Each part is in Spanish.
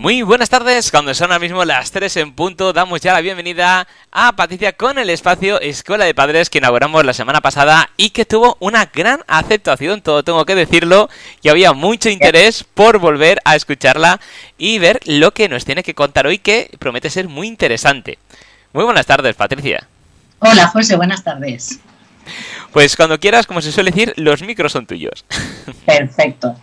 Muy buenas tardes, cuando son ahora mismo las 3 en punto, damos ya la bienvenida a Patricia con el espacio Escuela de Padres que inauguramos la semana pasada y que tuvo una gran aceptación, todo tengo que decirlo, y había mucho interés por volver a escucharla y ver lo que nos tiene que contar hoy que promete ser muy interesante. Muy buenas tardes, Patricia. Hola, José, buenas tardes. Pues cuando quieras, como se suele decir, los micros son tuyos. Perfecto.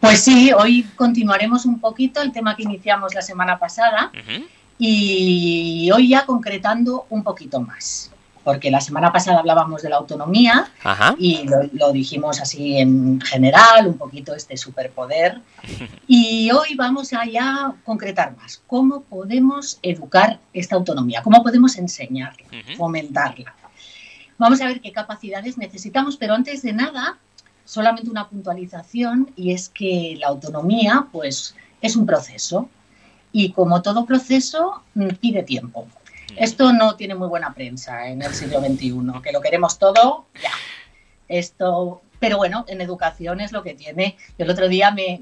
Pues sí, hoy continuaremos un poquito el tema que iniciamos la semana pasada y hoy ya concretando un poquito más. Porque la semana pasada hablábamos de la autonomía y lo, lo, dijimos así en general, un poquito este superpoder. Y hoy vamos a ya concretar más. ¿Cómo podemos educar esta autonomía? ¿Cómo podemos enseñarla, fomentarla? Vamos a ver qué capacidades necesitamos, pero antes de nada, solamente una puntualización y es que la autonomía pues es un proceso y como todo proceso mm, pide tiempo. Esto no tiene muy buena prensa en el siglo XXI, que lo queremos todo ya. Esto, pero bueno, en educación es lo que tiene. el otro día me,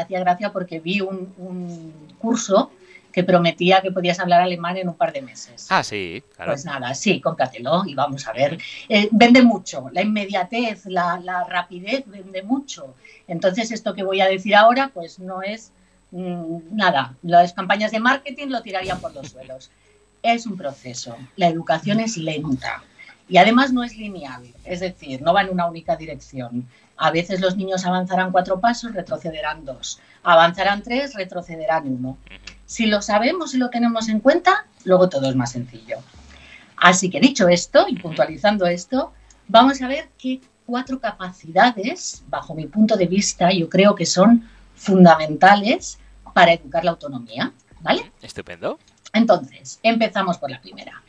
hacía gracia porque vi un, un curso que prometía que podías hablar alemán en un par de meses. Ah, sí, claro. Pues nada, sí, cómpratelo y vamos a ver. Eh, vende mucho, la inmediatez, la, rapidez vende mucho. Entonces, esto que voy a decir ahora, pues no es mm, nada. Las campañas de marketing lo tirarían por los suelos. Es un proceso. La educación es lenta. Y además no es lineal, es decir, no va en una única dirección. A veces los niños avanzarán cuatro pasos, retrocederán dos. Avanzarán tres, retrocederán uno. Si lo sabemos y lo tenemos en cuenta, luego todo es más sencillo. Así que dicho esto y puntualizando esto, vamos a ver qué cuatro capacidades, bajo mi punto de vista, yo creo que son fundamentales para educar la autonomía. ¿Vale? Estupendo. Entonces, empezamos por la primera.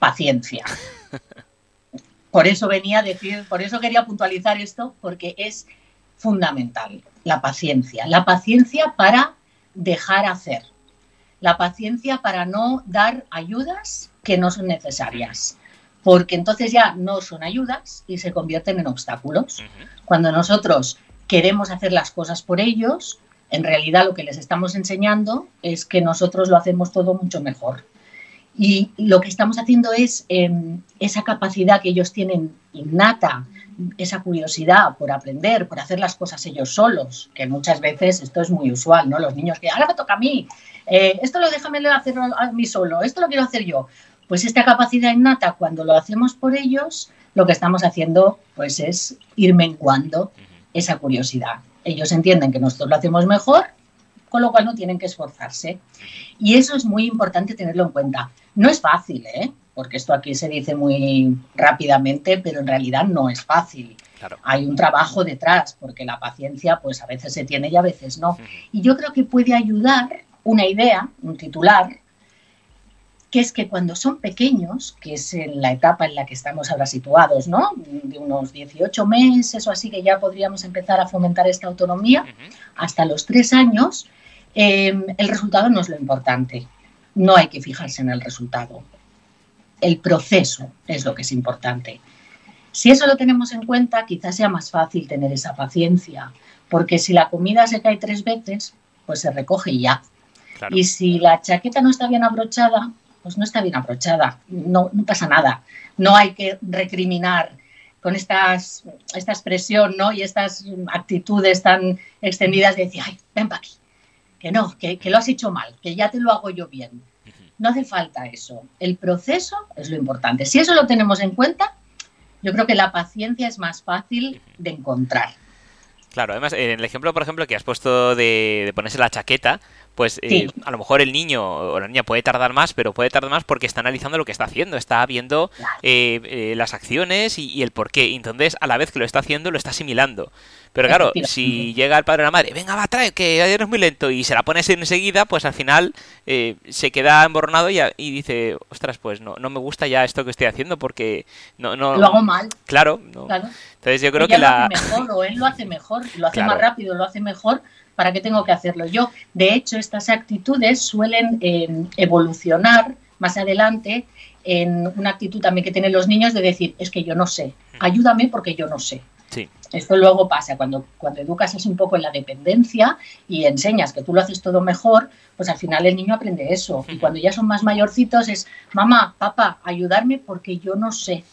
Paciencia. Por eso venía a decir, por eso quería puntualizar esto, porque es fundamental la paciencia. La paciencia para dejar hacer. La paciencia para no dar ayudas que no son necesarias, porque entonces ya no son ayudas y se convierten en obstáculos. Cuando nosotros queremos hacer las cosas por ellos, en realidad lo que les estamos enseñando es que nosotros lo hacemos todo mucho mejor. Y lo que estamos haciendo es em, esa capacidad que ellos tienen innata esa curiosidad por aprender, por hacer las cosas ellos solos, que muchas veces esto es muy usual, ¿no? Los niños que ahora me toca a mí, eh, esto lo déjame hacer a mí solo, esto lo quiero hacer yo. Pues esta capacidad innata, cuando lo hacemos por ellos, lo que estamos haciendo pues es ir menguando esa curiosidad. Ellos entienden que nosotros lo hacemos mejor, con lo cual no tienen que esforzarse. Y eso es muy importante tenerlo en cuenta. No es fácil, ¿eh? Porque esto aquí se dice muy rápidamente, pero en realidad no es fácil. Hay un trabajo detrás, porque la paciencia pues a veces se tiene y a veces no. Y yo creo que puede ayudar una idea, un titular, que es que cuando son pequeños, que es en la etapa en la que estamos ahora situados, ¿no? De unos 18 meses o así que ya podríamos empezar a fomentar esta autonomía, hasta los tres años, eh, el resultado no es lo importante. No hay que fijarse en el resultado el proceso es lo que es importante. Si eso lo tenemos en cuenta, quizás sea más fácil tener esa paciencia, porque si la comida se cae tres veces, pues se recoge y ya. Y si la chaqueta no está bien abrochada, pues no está bien abrochada, no, no pasa nada. No hay que recriminar con estas, esta expresión ¿no? y estas actitudes tan extendidas de decir, ay, ven para aquí, que no, que, que lo has hecho mal, que ya te lo hago yo bien. No hace falta eso. El proceso es lo importante. Si eso lo tenemos en cuenta, yo creo que la paciencia es más fácil de encontrar. Claro, además, en el ejemplo, por ejemplo, que has puesto de, ponerse la chaqueta, pues eh, a lo mejor el niño o la niña puede tardar más, pero puede tardar más porque está analizando lo que está haciendo, está viendo eh, eh, las acciones y, el por qué. Entonces, a la vez que lo está haciendo, lo está asimilando. Pero claro, si llega el padre o la madre, venga, va, trae, que ayer es muy lento, y se la pones enseguida, pues al final eh, se queda emborronado y, y, dice, ostras, pues no, no me gusta ya esto que estoy haciendo porque no... no lo hago mal. Claro. Entonces yo creo que la... Lo hace mejor, o él lo hace mejor, lo hace más rápido, lo hace mejor, ¿para qué tengo que hacerlo yo? De hecho, estas actitudes suelen eh, evolucionar más adelante en una actitud también que tienen los niños de decir, es que yo no sé, ayúdame porque yo no sé. Esto luego pasa cuando, cuando educas es un poco en la dependencia y enseñas que tú lo haces todo mejor, pues al final el niño aprende eso. Y cuando ya son más mayorcitos es, mamá, papá, ayudarme porque yo no sé,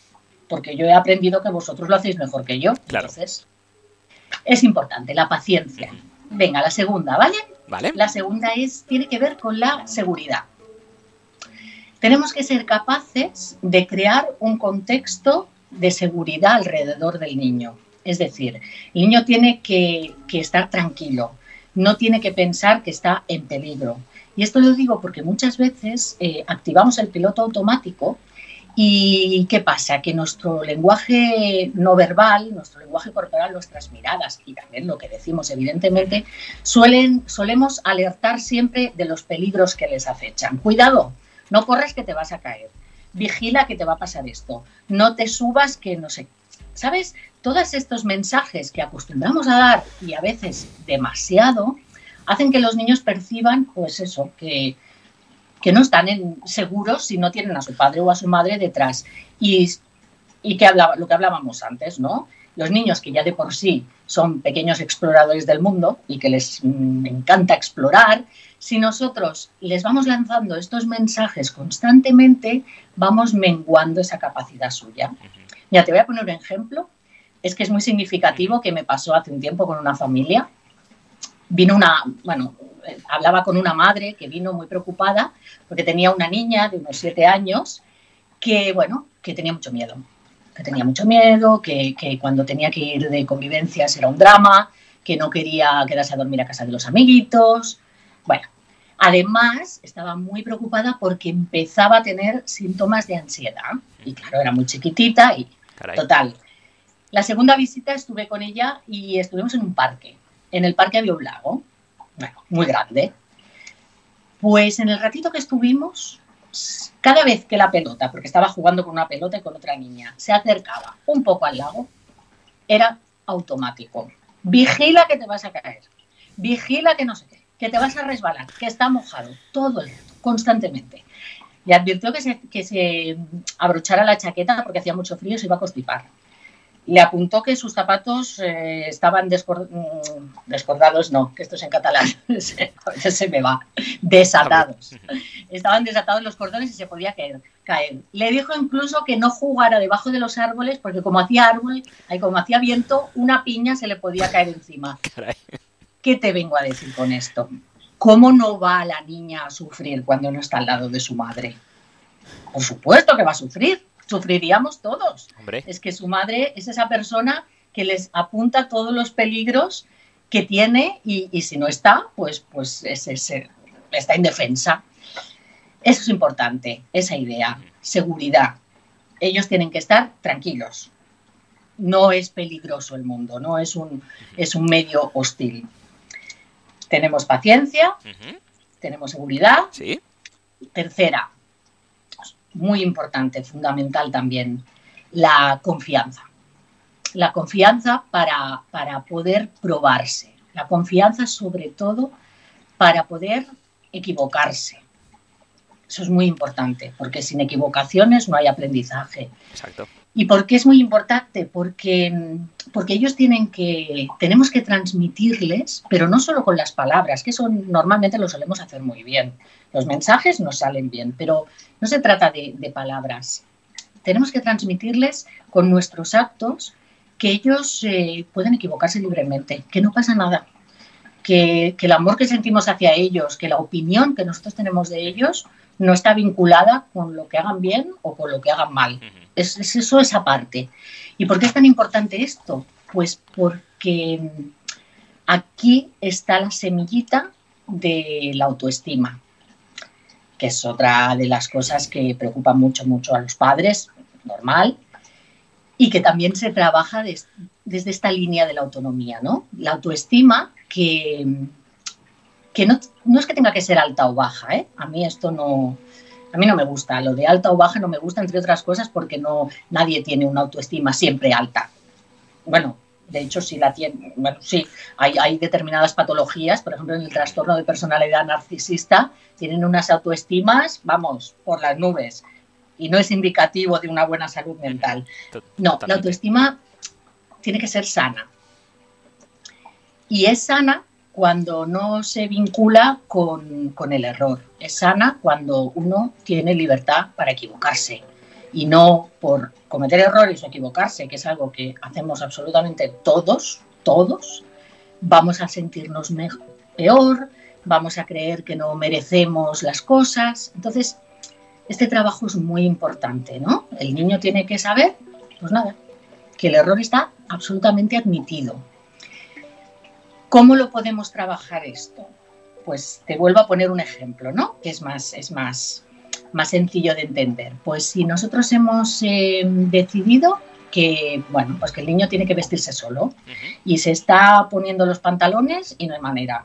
porque yo he aprendido que vosotros lo hacéis mejor que yo. Claro. Entonces, es importante, la paciencia. Venga, la segunda, ¿vale? Vale. La segunda es, tiene que ver con la seguridad. Tenemos que ser capaces de crear un contexto de seguridad alrededor del niño. Es decir, el niño tiene que, que estar tranquilo, no tiene que pensar que está en peligro. Y esto lo digo porque muchas veces eh, activamos el piloto automático y ¿qué pasa? Que nuestro lenguaje no verbal, nuestro lenguaje corporal, nuestras miradas y también lo que decimos evidentemente, suelen, solemos alertar siempre de los peligros que les acechan. Cuidado, no corres que te vas a caer. Vigila que te va a pasar esto. No te subas que no sé. ¿Sabes? Todos estos mensajes que acostumbramos a dar y a veces demasiado, hacen que los niños perciban, pues eso, que, que no están en, seguros si no tienen a su padre o a su madre detrás. Y, y que hablaba, lo que hablábamos antes, ¿no? Los niños que ya de por sí son pequeños exploradores del mundo y que les mm, encanta explorar, si nosotros les vamos lanzando estos mensajes constantemente, vamos menguando esa capacidad suya. Mira, te voy a poner un ejemplo. Es que es muy significativo que me pasó hace un tiempo con una familia. Vino una, bueno, hablaba con una madre que vino muy preocupada porque tenía una niña de unos siete años que, bueno, que tenía mucho miedo. Que tenía mucho miedo, que, que cuando tenía que ir de convivencias era un drama, que no quería quedarse a dormir a casa de los amiguitos. Bueno, además estaba muy preocupada porque empezaba a tener síntomas de ansiedad. Y claro, era muy chiquitita y Caray. total. La segunda visita estuve con ella y estuvimos en un parque. En el parque había un lago, bueno, muy grande. Pues en el ratito que estuvimos, cada vez que la pelota, porque estaba jugando con una pelota y con otra niña, se acercaba un poco al lago, era automático. Vigila que te vas a caer. Vigila que no sé qué. Que te vas a resbalar. Que está mojado. Todo el constantemente. Le advirtió que se, que se abrochara la chaqueta porque hacía mucho frío y se iba a constipar. Le apuntó que sus zapatos eh, estaban mm, descordados, no, que esto es en catalán, se, me va, desatados. Estaban desatados los cordones y se podía caer, caer. Le dijo incluso que no jugara debajo de los árboles porque como hacía árbol, como hacía viento, una piña se le podía caer encima. Caray. ¿Qué te vengo a decir con esto? ¿Cómo no va la niña a sufrir cuando no está al lado de su madre? Por supuesto que va a sufrir, sufriríamos todos. Hombre. Es que su madre es esa persona que les apunta todos los peligros que tiene y, y si no está, pues, pues es, es- está indefensa. Eso es importante, esa idea, seguridad. Ellos tienen que estar tranquilos. No es peligroso el mundo, no es un, es un medio hostil. Tenemos paciencia, tenemos seguridad. Sí. Tercera, muy importante, fundamental también, la confianza. La confianza para, para poder probarse. La confianza sobre todo para poder equivocarse. Eso es muy importante, porque sin equivocaciones no hay aprendizaje. Exacto. ¿Y por qué es muy importante? Porque, porque ellos tienen que, tenemos que transmitirles, pero no solo con las palabras, que eso normalmente lo solemos hacer muy bien. Los mensajes nos salen bien, pero no se trata de, palabras. Tenemos que transmitirles con nuestros actos que ellos eh, pueden equivocarse libremente, que no pasa nada, que, que el amor que sentimos hacia ellos, que la opinión que nosotros tenemos de ellos no está vinculada con lo que hagan bien o con lo que hagan mal. Es, es eso esa parte. ¿Y por qué es tan importante esto? Pues porque aquí está la semillita de la autoestima, que es otra de las cosas que preocupa mucho, mucho a los padres, normal, y que también se trabaja des- desde esta línea de la autonomía, ¿no? La autoestima que, que no, no es que tenga que ser alta o baja, ¿eh? A mí esto no, a mí no me gusta, lo de alta o baja no me gusta, entre otras cosas, porque no, nadie tiene una autoestima siempre alta. Bueno, de hecho, sí la tiene, bueno, sí, hay, hay determinadas patologías, por ejemplo, en el trastorno de personalidad narcisista, tienen unas autoestimas, vamos, por las nubes, y no es indicativo de una buena salud mental. No, la autoestima tiene que ser sana. Y es sana cuando no se vincula con, con, el error. Es sana cuando uno tiene libertad para equivocarse y no por cometer errores o equivocarse, que es algo que hacemos absolutamente todos, todos, vamos a sentirnos peor, vamos a creer que no merecemos las cosas. Entonces, este trabajo es muy importante, ¿no? El niño tiene que saber, pues nada, que el error está absolutamente admitido. ¿Cómo lo podemos trabajar esto? Pues te vuelvo a poner un ejemplo, ¿no? Que es más, es más, más sencillo de entender. Pues si nosotros hemos eh, decidido que, bueno, pues que el niño tiene que vestirse solo y se está poniendo los pantalones y no hay manera.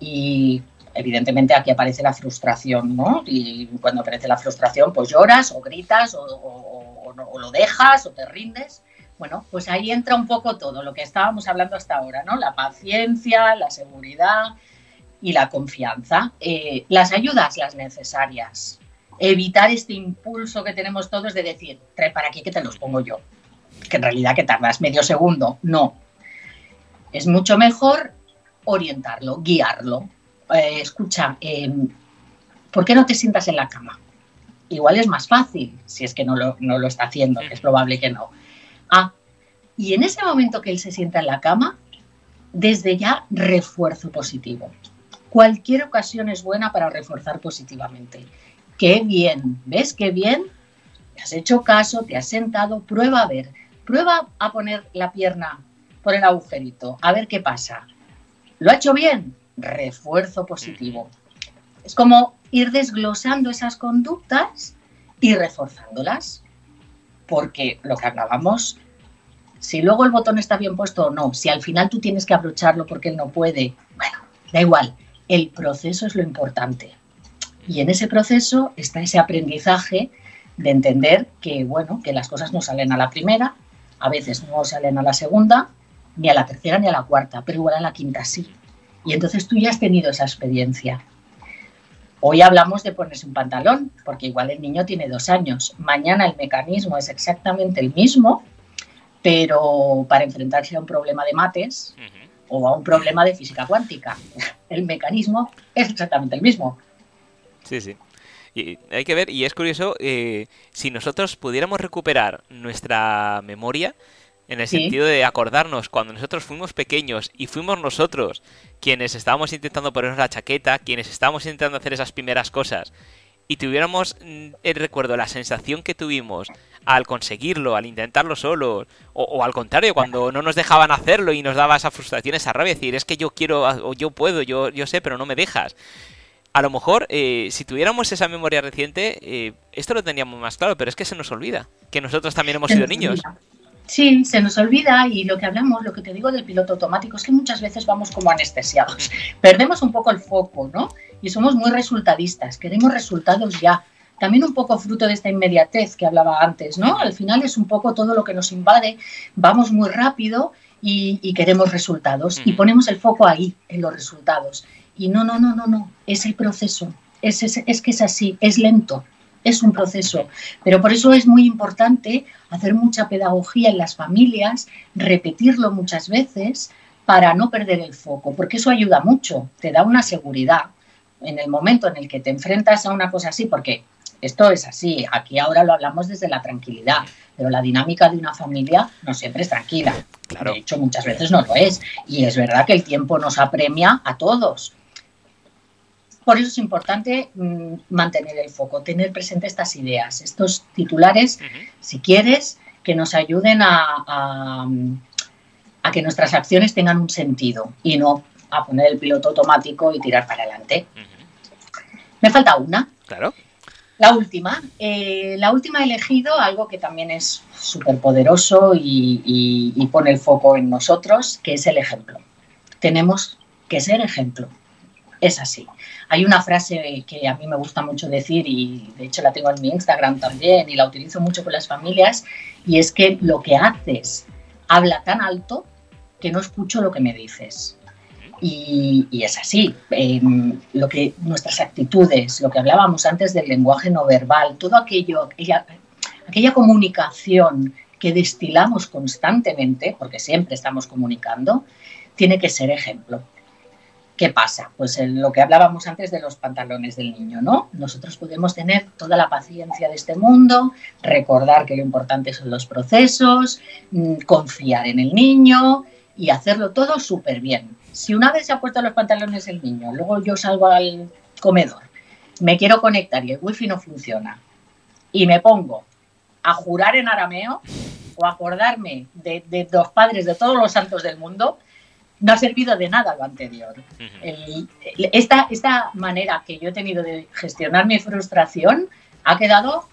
Y evidentemente aquí aparece la frustración, ¿no? Y cuando aparece la frustración, pues lloras o gritas o, lo dejas o te rindes. Bueno, pues ahí entra un poco todo lo que estábamos hablando hasta ahora, ¿no? La paciencia, la seguridad y la confianza. Eh, las ayudas, las necesarias. Evitar este impulso que tenemos todos de decir, trae para aquí que te los pongo yo. Que en realidad que tardas medio segundo. No. Es mucho mejor orientarlo, guiarlo, eh, escucha, em, ¿por qué no te sientas en la cama? Igual es más fácil, si es que no lo, no lo está haciendo, que es probable que no. Ah, y en ese momento que él se sienta en la cama, desde ya refuerzo positivo. Cualquier ocasión es buena para reforzar positivamente. Qué bien, ¿ves qué bien? Te has hecho caso, te has sentado, prueba a ver, prueba a poner la pierna por el agujerito, a ver qué pasa. ¿Lo ha hecho bien? refuerzo positivo. Es como ir desglosando esas conductas y reforzándolas. Porque lo que hablábamos, si luego el botón está bien puesto o no, si al final tú tienes que abrocharlo porque él no puede, bueno, da igual, el proceso es lo importante. Y en ese proceso está ese aprendizaje de entender que, bueno, que las cosas no salen a la primera, a veces no salen a la segunda, ni a la tercera ni a la cuarta, pero igual a la quinta sí. Y entonces tú ya has tenido esa experiencia. Hoy hablamos de ponerse un pantalón, porque igual el niño tiene dos años. Mañana el mecanismo es exactamente el mismo, pero para enfrentarse a un problema de mates o a un problema de física cuántica, el mecanismo es exactamente el mismo. Sí, sí. Y hay que ver, y es curioso, eh, si nosotros pudiéramos recuperar nuestra memoria, en el sentido de acordarnos cuando nosotros fuimos pequeños y fuimos nosotros quienes estábamos intentando ponernos la chaqueta, quienes estábamos intentando hacer esas primeras cosas, y tuviéramos mm, el recuerdo, la sensación que tuvimos al conseguirlo, al intentarlo solo, o, al contrario, cuando no nos dejaban hacerlo y nos daba esa frustración, esa rabia, decir, es que yo quiero, o yo puedo, yo, yo sé, pero no me dejas. A lo mejor, eh, si tuviéramos esa memoria reciente, eh, esto lo teníamos más claro, pero es que se nos olvida, que nosotros también hemos sido niños. Sí, se nos olvida y lo que hablamos, lo que te digo del piloto automático es que muchas veces vamos como anestesiados, perdemos un poco el foco, ¿no? Y somos muy resultadistas, queremos resultados ya. También un poco fruto de esta inmediatez que hablaba antes, ¿no? Al final es un poco todo lo que nos invade, vamos muy rápido y, queremos resultados y ponemos el foco ahí, en los resultados. Y no, no, no, no, no, es el proceso, es, es que es así, es lento, es un proceso. Pero por eso es muy importante hacer mucha pedagogía en las familias, repetirlo muchas veces para no perder el foco, porque eso ayuda mucho, te da una seguridad en el momento en el que te enfrentas a una cosa así, porque esto es así, aquí ahora lo hablamos desde la tranquilidad, pero la dinámica de una familia no siempre es tranquila. De hecho, muchas veces no lo es. Y es verdad que el tiempo nos apremia a todos. Por eso es importante mm, mantener el foco, tener presente estas ideas, estos titulares, si quieres, que nos ayuden a, que nuestras acciones tengan un sentido y no a poner el piloto automático y tirar para adelante. Me falta una. Claro. La última. Eh, la última he elegido algo que también es súper poderoso y pone el foco en nosotros, que es el ejemplo. Tenemos que ser ejemplo. Es así. Hay una frase que a mí me gusta mucho decir y de hecho la tengo en mi Instagram también y la utilizo mucho con las familias y es que lo que haces habla tan alto que no escucho lo que me dices. Y, es así. Em, lo que nuestras actitudes, lo que hablábamos antes del lenguaje no verbal, todo aquello, aquella, aquella comunicación que destilamos constantemente, porque siempre estamos comunicando, tiene que ser ejemplo. ¿Qué pasa? Pues en lo que hablábamos antes de los pantalones del niño, ¿no? Nosotros podemos tener toda la paciencia de este mundo, recordar que lo importante son los procesos, mm, confiar en el niño y hacerlo todo súper bien. Si una vez se ha puesto los pantalones el niño, luego yo salgo al comedor, me quiero conectar y el wifi no funciona y me pongo a jurar en arameo o acordarme de, de los padres de todos los santos del mundo, no ha servido de nada lo anterior. esta, esta manera que yo he tenido de gestionar mi frustración ha quedado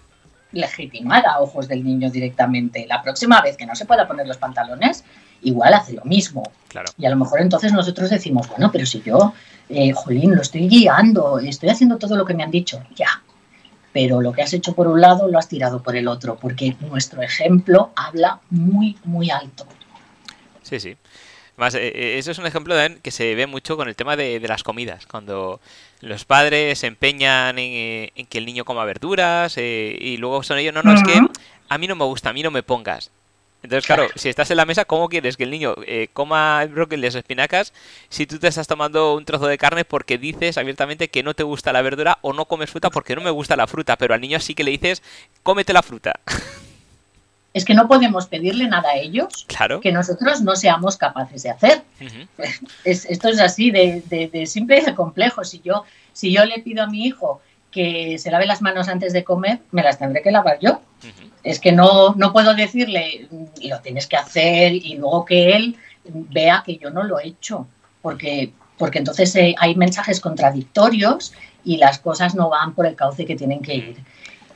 legitimada a ojos del niño directamente. La próxima vez que no se pueda poner los pantalones, igual hace lo mismo. Y a lo mejor entonces nosotros decimos, bueno, pero si yo, eh, Jolín, lo estoy guiando, estoy haciendo todo lo que me han dicho, ya. Pero lo que has hecho por un lado lo has tirado por el otro, porque nuestro ejemplo habla muy, muy alto. Sí, sí. Más, eh, eh, eso es un ejemplo de, que se ve mucho con el tema de, las comidas. Cuando los padres se empeñan en, eh, que el niño coma verduras y luego son ellos, no, no, es que a mí no me gusta, a mí no me pongas. Entonces, claro, si estás en la mesa, ¿cómo quieres que el niño coma brócolis o espinacas si tú te estás tomando un trozo de carne porque dices abiertamente que no te gusta la verdura o no comes fruta porque no me gusta la fruta, pero al niño sí que le dices, cómete la fruta? es que no podemos pedirle nada a ellos que nosotros no seamos capaces de hacer. esto es así, de, simple y de complejo. Si yo, si yo le pido a mi hijo que se lave las manos antes de comer, me las tendré que lavar yo. Es que no, no puedo decirle, lo tienes que hacer y luego que él vea que yo no lo he hecho, porque, porque entonces eh, hay mensajes contradictorios y las cosas no van por el cauce que tienen que ir.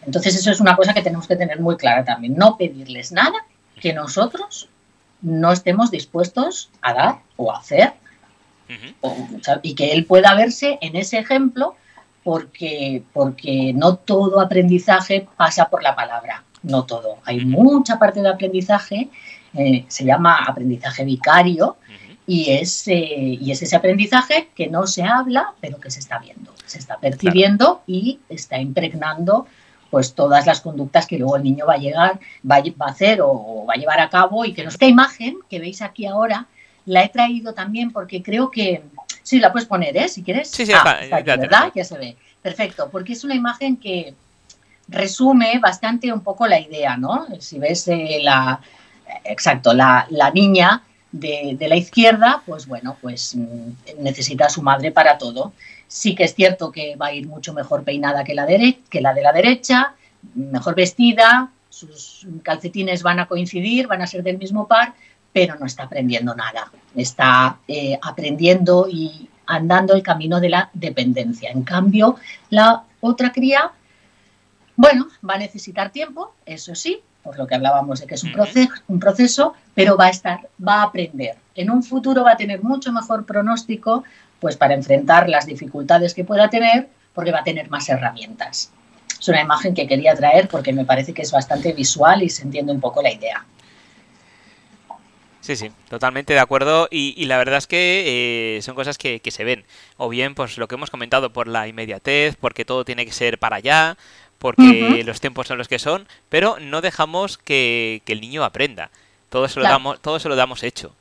Entonces eso es una cosa que tenemos que tener muy clara también, no pedirles nada que nosotros no estemos dispuestos a dar o a hacer. Y que él pueda verse en ese ejemplo porque, porque no todo aprendizaje pasa por la palabra, no todo. Hay mucha parte de aprendizaje, eh, se llama aprendizaje vicario, y es, eh, y es ese aprendizaje que no se habla, pero que se está viendo, se está percibiendo y está impregnando pues todas las conductas que luego el niño va a llegar, va a, hacer o, va a llevar a cabo y que no. Esta imagen que veis aquí ahora la he traído también porque creo que sí la puedes poner, ¿eh? Si quieres. Sí, sí, ah, ¿verdad? Ya se ve. Perfecto, porque es una imagen que resume bastante un poco la idea, ¿no? Si ves eh, la, exacto, la, niña de, de, la izquierda, pues bueno, pues mm, necesita a su madre para todo. Sí que es cierto que va a ir mucho mejor peinada que la, que la de la derecha, mejor vestida, sus calcetines van a coincidir, van a ser del mismo par, pero no está aprendiendo nada. Está eh, aprendiendo y andando el camino de la dependencia. En cambio, la otra cría, bueno, va a necesitar tiempo, eso sí, por lo que hablábamos de que es un, proceso, un proceso, pero va a estar, va a aprender. En un futuro va a tener mucho mejor pronóstico pues para enfrentar las dificultades que pueda tener, porque va a tener más herramientas. Es una imagen que quería traer porque me parece que es bastante visual y se entiende un poco la idea. Sí, sí, totalmente de acuerdo. Y, la verdad es que eh, son cosas que, se ven. O bien, pues lo que hemos comentado por la inmediatez, porque todo tiene que ser para allá, porque los tiempos son los que son, pero no dejamos que, el niño aprenda. Todo se lo, damos, todo se lo damos hecho.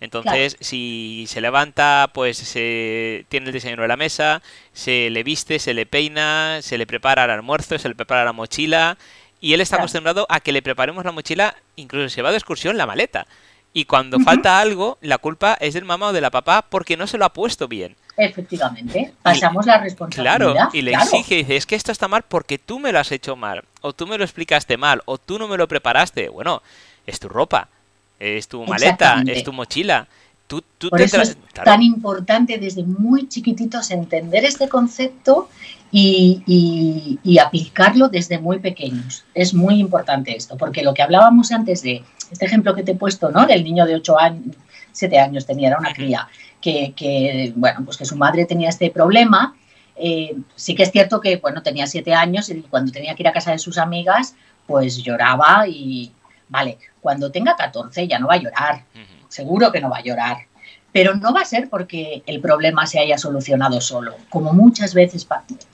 Entonces, si se levanta, pues se tiene el desayuno de la mesa, se le viste, se le peina, se le prepara el almuerzo, se le prepara la mochila, y él está acostumbrado a que le preparemos la mochila, incluso se va de excursión la maleta. Y cuando falta algo, la culpa es del mamá o de la papá porque no se lo ha puesto bien. Efectivamente, pasamos la responsabilidad. Claro, y le exige, dice, es que esto está mal porque tú me lo has hecho mal, o tú me lo explicaste mal, o tú no me lo preparaste. Bueno, es tu ropa, es tu maleta, es tu mochila. Tú, Por eso es tan importante desde muy chiquititos entender este concepto y, y, aplicarlo desde muy pequeños. Es muy importante esto, porque lo que hablábamos antes de este ejemplo que te he puesto, ¿no? Del niño de 8 años, 7 años tenía, era una cría, que, que, bueno, pues que su madre tenía este problema. Eh, sí que es cierto que, bueno, tenía 7 años y cuando tenía que ir a casa de sus amigas, pues lloraba y, Vale, cuando tenga 14 ya no va a llorar, seguro que no va a llorar, pero no va a ser porque el problema se haya solucionado solo, como muchas veces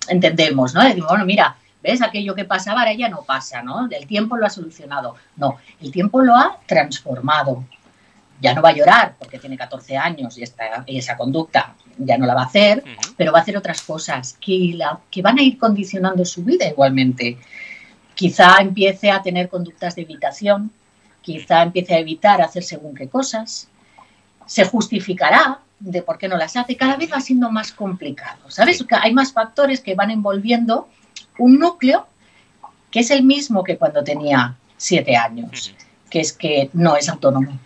entendemos, ¿no? Decimos, bueno, mira, ¿ves? Aquello que pasaba ahora ya no pasa, ¿no? El tiempo lo ha solucionado. No, el tiempo lo ha transformado. Ya no va a llorar porque tiene 14 años y, y esa conducta ya no la va a hacer, pero va a hacer otras cosas que, la, que van a ir condicionando su vida igualmente. Quizá empiece a tener conductas de evitación, quizá empiece a evitar hacer según qué cosas, se justificará de por qué no las hace, cada vez va siendo más complicado, ¿sabes? Hay más factores que van envolviendo un núcleo que es el mismo que cuando tenía siete años, que es que no es autónomo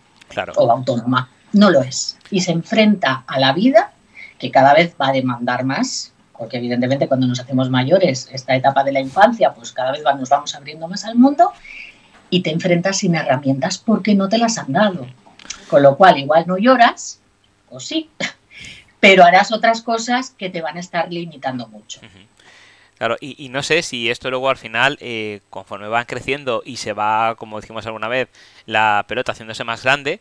o autónoma, no lo es. Y se enfrenta a la vida que cada vez va a demandar más, porque evidentemente cuando nos hacemos mayores, esta etapa de la infancia, pues cada vez nos vamos abriendo más al mundo y te enfrentas sin herramientas porque no te las han dado. Con lo cual, igual no lloras, o sí, pero harás otras cosas que te van a estar limitando mucho. Claro, y, no sé si esto luego al final, eh, conforme van creciendo y se va, como dijimos alguna vez, la pelota haciéndose más grande,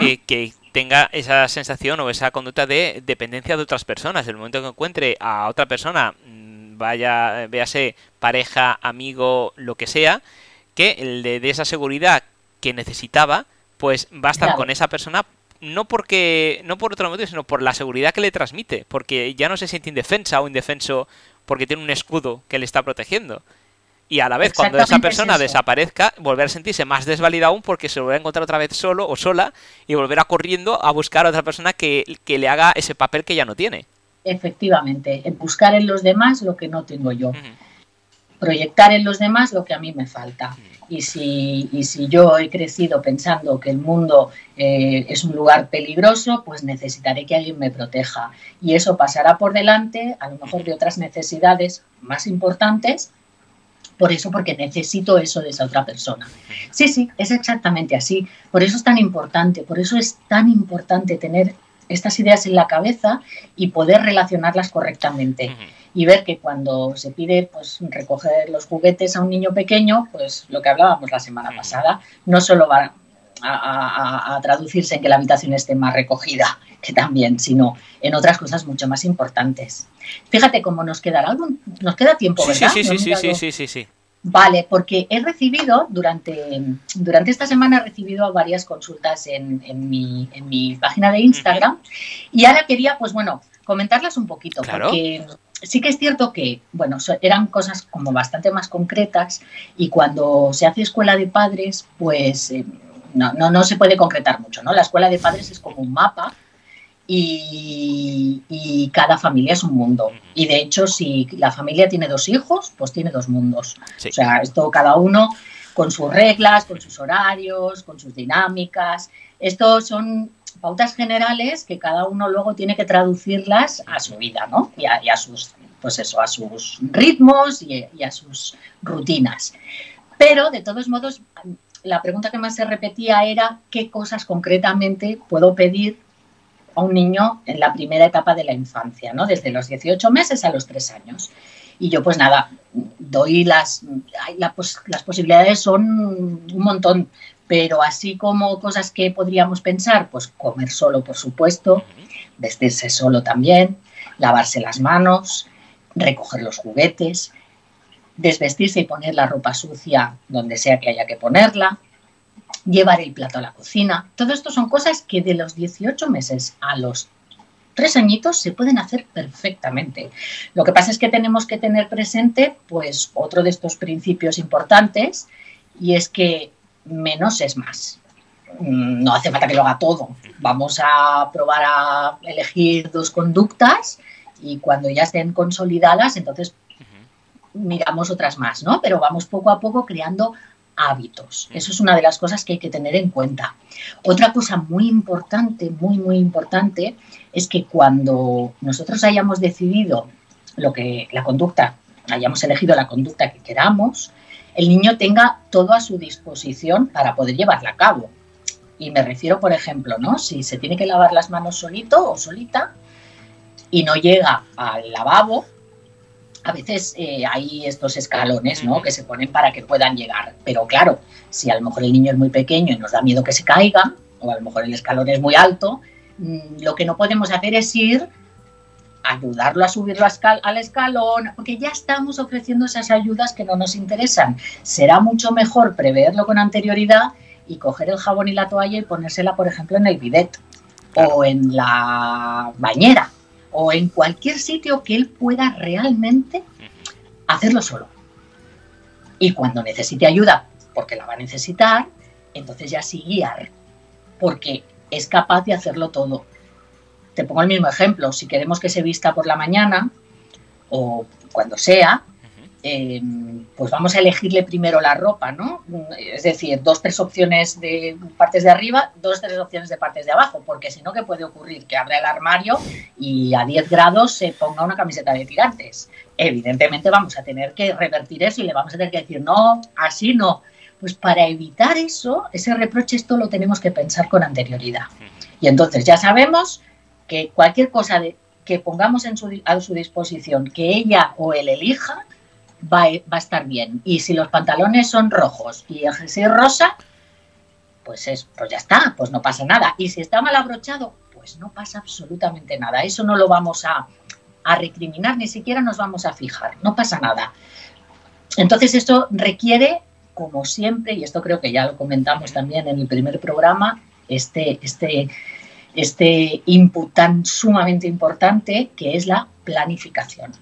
eh, que tenga esa sensación o esa conducta de dependencia de otras personas. El momento que encuentre a otra persona, mm, vaya, véase pareja, amigo, lo que sea, que le dé esa seguridad que necesitaba, pues va a estar con esa persona no porque no por otro motivo, sino por la seguridad que le transmite, porque ya no se siente indefensa o indefenso porque tiene un escudo que le está protegiendo. Y a la vez, cuando esa persona desaparezca, volver a sentirse más desvalida aún porque se vuelve a encontrar otra vez solo o sola y volverá corriendo a buscar a otra persona que, le haga ese papel que ya no tiene. Efectivamente, buscar en los demás lo que no tengo yo. Proyectar en los demás lo que a mí me falta. Y si, y si yo he crecido pensando que el mundo eh, es un lugar peligroso, pues necesitaré que alguien me proteja. Y eso pasará por delante, a lo mejor de otras necesidades más importantes, por eso, porque necesito eso de esa otra persona. Sí, sí, es exactamente así. Por eso es tan importante, por eso es tan importante tener estas ideas en la cabeza y poder relacionarlas correctamente y ver que cuando se pide pues recoger los juguetes a un niño pequeño, pues lo que hablábamos la semana pasada, no solo va a, traducirse en que la habitación esté más recogida, que también, sino en otras cosas mucho más importantes. Fíjate cómo nos queda algo, nos queda tiempo, ¿verdad? Sí, sí, sí, sí, sí, sí, sí. Vale, porque he recibido, durante, durante esta semana he recibido varias consultas en, en, mi, en mi, página de Instagram. Y ahora quería, pues bueno, comentarlas un poquito, porque sí que es cierto que, bueno, eran cosas como bastante más concretas y cuando se hace escuela de padres, pues eh, no, no, no, se puede concretar mucho, ¿no? La escuela de padres es como un mapa y, cada familia es un mundo. Y de hecho, si la familia tiene dos hijos, pues tiene dos mundos. O sea, esto cada uno con sus reglas, con sus horarios, con sus dinámicas. Esto son pautas generales que cada uno luego tiene que traducirlas a su vida, ¿no? Y a, sus, pues eso, a sus ritmos y, a sus rutinas. Pero, de todos modos, la pregunta que más se repetía era qué cosas concretamente puedo pedir a un niño en la primera etapa de la infancia, ¿no? Desde los 18 meses a los 3 años. Y yo, pues nada, doy las, las posibilidades son un montón, pero así como cosas que podríamos pensar, pues comer solo, por supuesto, vestirse solo también, lavarse las manos, recoger los juguetes, desvestirse y poner la ropa sucia donde sea que haya que ponerla, llevar el plato a la cocina. Todo esto son cosas que de los 18 meses a los tres añitos se pueden hacer perfectamente. Lo que pasa es que tenemos que tener presente pues otro de estos principios importantes y es que menos es más. Mm, no hace falta que lo haga todo. Vamos a probar a elegir dos conductas y cuando ya estén consolidadas, entonces miramos otras más, ¿no? Pero vamos poco a poco creando hábitos. Eso es una de las cosas que hay que tener en cuenta. Otra cosa muy importante, muy, muy importante, es que cuando nosotros hayamos decidido lo que la conducta, hayamos elegido la conducta que queramos, el niño tenga todo a su disposición para poder llevarla a cabo. Y me refiero, por ejemplo, ¿no? Si se tiene que lavar las manos solito o solita y no llega al lavabo, a veces eh, hay estos escalones ¿no? que se ponen para que puedan llegar. Pero claro, si a lo mejor el niño es muy pequeño y nos da miedo que se caiga, o a lo mejor el escalón es muy alto, mm, lo que no podemos hacer es ir ayudarlo a subirlo al escalón, porque ya estamos ofreciendo esas ayudas que no nos interesan. Será mucho mejor preverlo con anterioridad y coger el jabón y la toalla y ponérsela, por ejemplo, en el bidet o en la bañera o en cualquier sitio que él pueda realmente hacerlo solo. Y cuando necesite ayuda, porque la va a necesitar, entonces ya sí guiar, porque es capaz de hacerlo todo. Te pongo el mismo ejemplo, si queremos que se vista por la mañana o cuando sea, em, pues vamos a elegirle primero la ropa, ¿no? Es decir, dos, tres opciones de partes de arriba, dos, tres opciones de partes de abajo, porque si no, ¿qué puede ocurrir? Que abra el armario y a 10 grados se ponga una camiseta de tirantes. Evidentemente vamos a tener que revertir eso y le vamos a tener que decir, no, así no. Pues para evitar eso, ese reproche, esto lo tenemos que pensar con anterioridad. Y entonces ya sabemos que cualquier cosa que pongamos a su disposición, que ella o él elija, va, va, a estar bien. Y si los pantalones son rojos y el jersey rosa, pues, es, pues ya está, pues no pasa nada. Y si está mal abrochado, pues no pasa absolutamente nada. Eso no lo vamos a, a recriminar, ni siquiera nos vamos a fijar, no pasa nada. Entonces esto requiere como siempre, y esto creo que ya lo comentamos también en el primer programa, este, este, este input tan sumamente importante que es la planificación.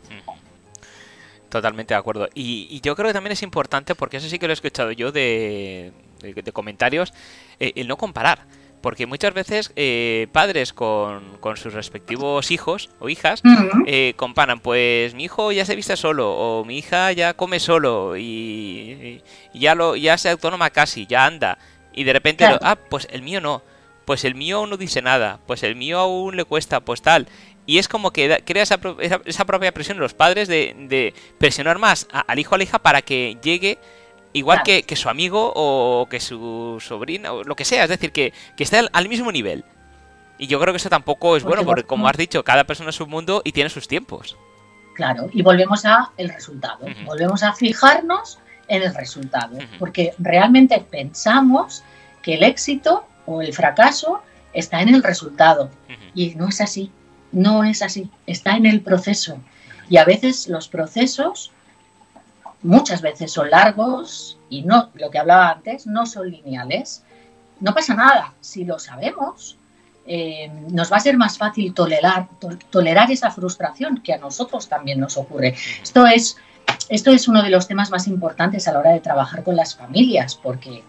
Totalmente de acuerdo. Y, yo creo que también es importante, porque eso sí que lo he escuchado yo de, de, comentarios, eh, el no comparar. Porque muchas veces eh, padres con, sus respectivos hijos o hijas eh, comparan, pues mi hijo ya se viste solo o mi hija ya come solo y, ya lo ya se autónoma casi, ya anda. Y de repente, ah, pues el mío no, pues el mío no dice nada, pues el mío aún le cuesta, pues tal. Y es como que crea esa, esa, propia presión en los padres de, de presionar más al hijo o a la hija para que llegue igual que, su amigo o que su sobrina o lo que sea, es decir, que, que esté al, mismo nivel. Y yo creo que eso tampoco es bueno, porque como has dicho, cada persona es su mundo y tiene sus tiempos. Claro, y volvemos a el resultado, volvemos a fijarnos en el resultado, porque realmente pensamos que el éxito o el fracaso está en el resultado, y no es así, no es así, está en el proceso. Y a veces los procesos muchas veces son largos y no, lo que hablaba antes, no son lineales. No pasa nada, si lo sabemos, eh, nos va a ser más fácil tolerar, tolerar esa frustración que a nosotros también nos ocurre. Esto es, esto es uno de los temas más importantes a la hora de trabajar con las familias, porque,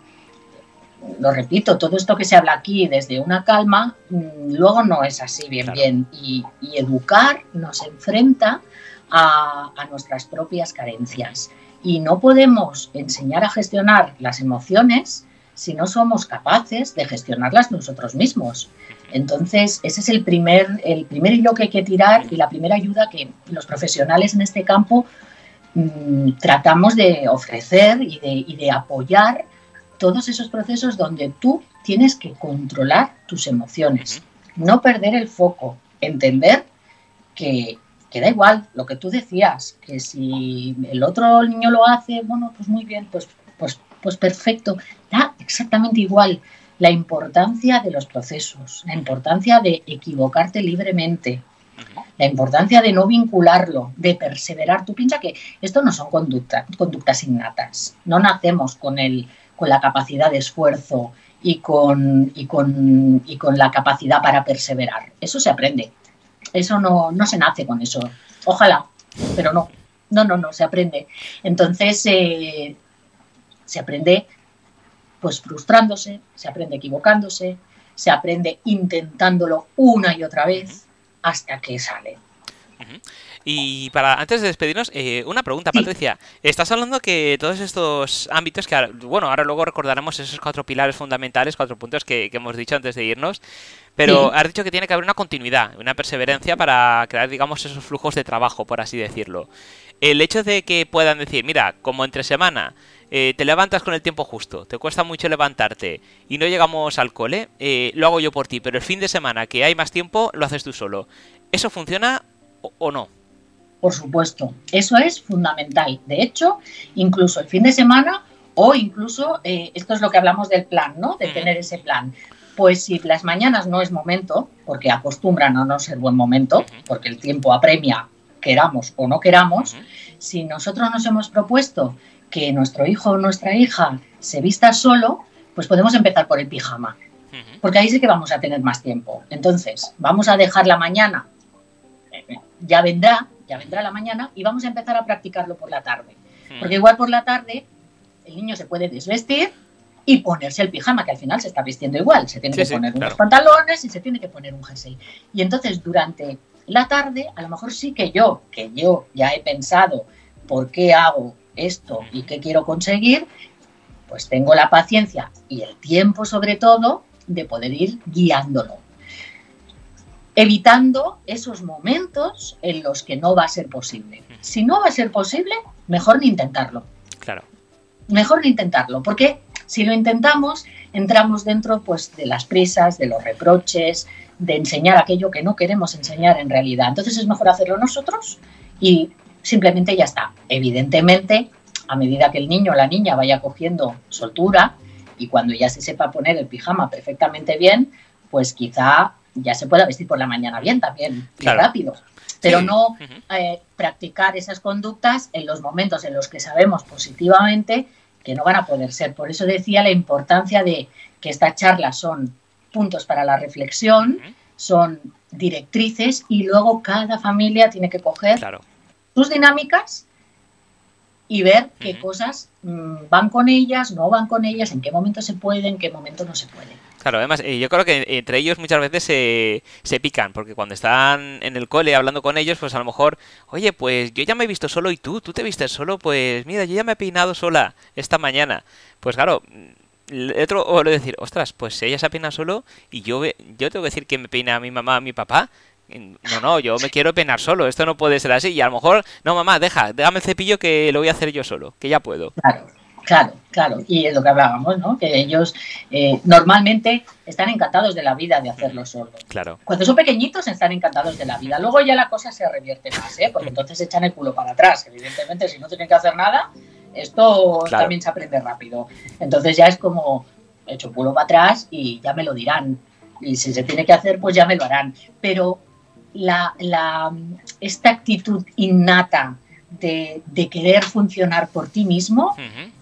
lo repito, todo esto que se habla aquí desde una calma, mm, luego no es así bien, bien. Y, educar nos enfrenta a, a nuestras propias carencias. Y no podemos enseñar a gestionar las emociones si no somos capaces de gestionarlas nosotros mismos. Entonces, ese es el primer, el primer hilo que hay que tirar y la primera ayuda que los profesionales en este campo mm, tratamos de ofrecer y de, y de apoyar todos esos procesos donde tú tienes que controlar tus emociones, no perder el foco, entender que que da igual lo que tú decías, que si el otro niño lo hace, bueno, pues muy bien, pues, pues, pues perfecto, da exactamente igual la importancia de los procesos, la importancia de equivocarte libremente, la importancia de no vincularlo, de perseverar. Tú piensas que esto no son conducta, conductas innatas, no nacemos con, el, con la capacidad de esfuerzo y con, y, con, y con la capacidad para perseverar. Eso se aprende. Eso no, no se nace con eso. Ojalá, pero no. No, no, no, se aprende. Entonces, eh, se aprende pues frustrándose, se aprende equivocándose, se aprende intentándolo una y otra vez hasta que sale. Y para antes de despedirnos, eh, una pregunta, Patricia. Estás hablando que todos estos ámbitos, que bueno, ahora luego recordaremos esos cuatro pilares fundamentales, cuatro puntos que, hemos dicho antes de irnos, pero has dicho que tiene que haber una continuidad, una perseverancia para crear, digamos, esos flujos de trabajo, por así decirlo. El hecho de que puedan decir, mira, como entre semana eh, te levantas con el tiempo justo, te cuesta mucho levantarte y no llegamos al cole, eh, lo hago yo por ti, pero el fin de semana que hay más tiempo, lo haces tú solo. ¿Eso funciona o no? Por supuesto, eso es fundamental. De hecho, incluso el fin de semana o incluso, eh, esto es lo que hablamos del plan, ¿no? De tener ese plan. Pues si las mañanas no es momento, porque acostumbran a no ser buen momento, porque el tiempo apremia, queramos o no queramos, si nosotros nos hemos propuesto que nuestro hijo o nuestra hija se vista solo, pues podemos empezar por el pijama, porque ahí sí que vamos a tener más tiempo. Entonces, vamos a dejar la mañana, ya vendrá, ya vendrá la mañana y vamos a empezar a practicarlo por la tarde. Porque igual por la tarde el niño se puede desvestir y ponerse el pijama, que al final se está vistiendo igual. Se tiene que poner unos pantalones y se tiene que poner un jersey. Y entonces durante la tarde, a lo mejor sí que yo, que yo ya he pensado por qué hago esto y qué quiero conseguir, pues tengo la paciencia y el tiempo sobre todo de poder ir guiándolo. Evitando esos momentos en los que no va a ser posible. Si no va a ser posible, mejor ni intentarlo. Claro. Mejor ni intentarlo, porque si lo intentamos, entramos dentro pues, de las prisas, de los reproches, de enseñar aquello que no queremos enseñar en realidad. Entonces es mejor hacerlo nosotros y simplemente ya está. Evidentemente, a medida que el niño o la niña vaya cogiendo soltura y cuando ya se sepa poner el pijama perfectamente bien, pues quizá ya se pueda vestir por la mañana bien también, rápido. Pero no eh, practicar esas conductas en los momentos en los que sabemos positivamente que no van a poder ser. Por eso decía la importancia de que estas charlas son puntos para la reflexión, son directrices y luego cada familia tiene que coger sus dinámicas y ver qué cosas mm, van con ellas, no van con ellas, en qué momento se puede, en qué momento no se puede. Claro, además, eh, yo creo que entre ellos muchas veces se, se pican, porque cuando están en el cole hablando con ellos, pues a lo mejor, oye, pues yo ya me he visto solo y tú, tú te vistes solo, pues mira, yo ya me he peinado sola esta mañana. Pues claro, el otro o le decir, ostras, pues ella se peinado solo y yo, yo tengo que decir que me peina a mi mamá, a mi papá. No, no, yo me quiero peinar solo, esto no puede ser así. Y a lo mejor, no, mamá, deja, déjame el cepillo que lo voy a hacer yo solo, que ya puedo. Claro. Claro, claro, y es lo que hablábamos, ¿no? Que ellos eh, normalmente están encantados de la vida de hacerlo solo. Claro. Cuando son pequeñitos están encantados de la vida. Luego ya la cosa se revierte más, ¿eh? Porque entonces echan el culo para atrás. Evidentemente, si no tienen que hacer nada, esto también se aprende rápido. Entonces ya es como, echo culo para atrás y ya me lo dirán. Y si se tiene que hacer, pues ya me lo harán. Pero la, la, esta actitud innata de, querer funcionar por ti mismo,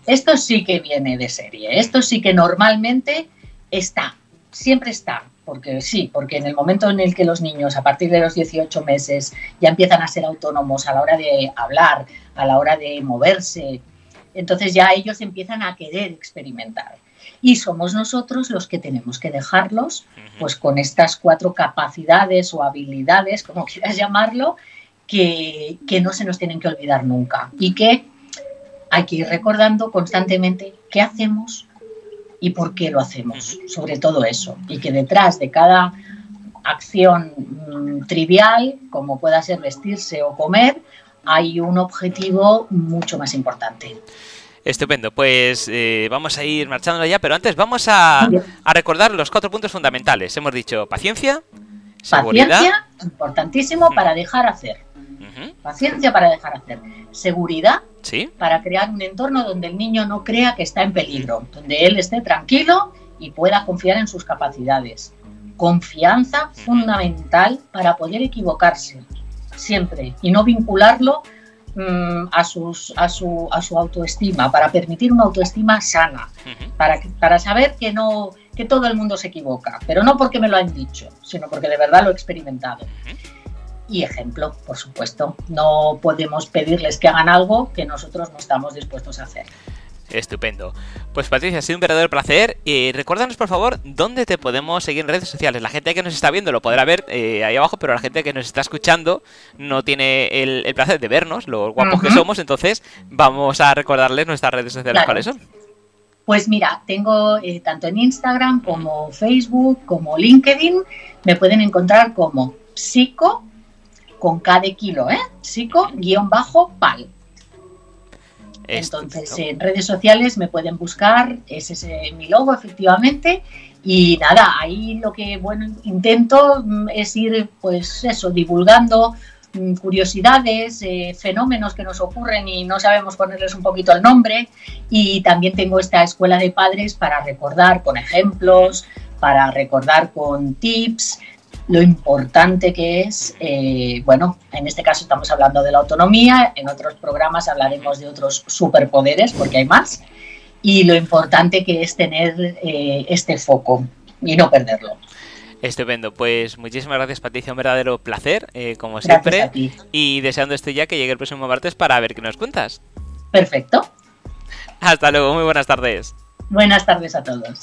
esto sí que viene de serie. Esto sí que normalmente está, siempre está. Porque sí, porque en el momento en el que los niños a partir de los 18 meses ya empiezan a ser autónomos a la hora de hablar, a la hora de moverse, entonces ya ellos empiezan a querer experimentar. Y somos nosotros los que tenemos que dejarlos, pues con estas cuatro capacidades o habilidades, como quieras llamarlo, que, no se nos tienen que olvidar nunca y que hay que ir recordando constantemente qué hacemos y por qué lo hacemos, sobre todo eso, y que detrás de cada acción mm, trivial, como pueda ser vestirse o comer, hay un objetivo mucho más importante. Estupendo, pues eh, vamos a ir marchando ya, pero antes vamos a, a, recordar los cuatro puntos fundamentales. Hemos dicho paciencia, seguridad. Paciencia, importantísimo para dejar hacer. Paciencia para dejar hacer. Seguridad para crear un entorno donde el niño no crea que está en peligro, donde él esté tranquilo y pueda confiar en sus capacidades. Confianza fundamental para poder equivocarse siempre y no vincularlo mm, a, sus, a, su, a su autoestima, para permitir una autoestima sana, para, para saber que no que todo el mundo se equivoca, pero no porque me lo han dicho, sino porque de verdad lo he experimentado y ejemplo, por supuesto. No podemos pedirles que hagan algo que nosotros no estamos dispuestos a hacer. Estupendo. Pues Patricia, ha sido un verdadero placer. Y recuérdanos, por favor, dónde te podemos seguir en redes sociales. La gente que nos está viendo lo podrá ver eh, ahí abajo, pero la gente que nos está escuchando no tiene el, placer de vernos, los guapos que somos. Entonces, vamos a recordarles nuestras redes sociales. ¿Cuáles son? Pues mira, tengo eh, tanto en Instagram como Facebook, como LinkedIn, me pueden encontrar como psico con K de kilo, ¿eh? Psico-pal. Entonces, en redes sociales me pueden buscar, ese es mi logo, efectivamente. Y nada, ahí lo que bueno intento mm, es ir, pues eso, divulgando mm, curiosidades, eh, fenómenos que nos ocurren y no sabemos ponerles un poquito el nombre. Y también tengo esta escuela de padres para recordar con ejemplos, para recordar con tips lo importante que es, eh, bueno, en este caso estamos hablando de la autonomía, en otros programas hablaremos de otros superpoderes, porque hay más, y lo importante que es tener eh, este foco y no perderlo. Estupendo, pues muchísimas gracias Patricia, un verdadero placer, eh, como siempre, y deseando esto ya que llegue el próximo martes para ver qué nos cuentas. Perfecto. Hasta luego, muy buenas tardes. Buenas tardes a todos.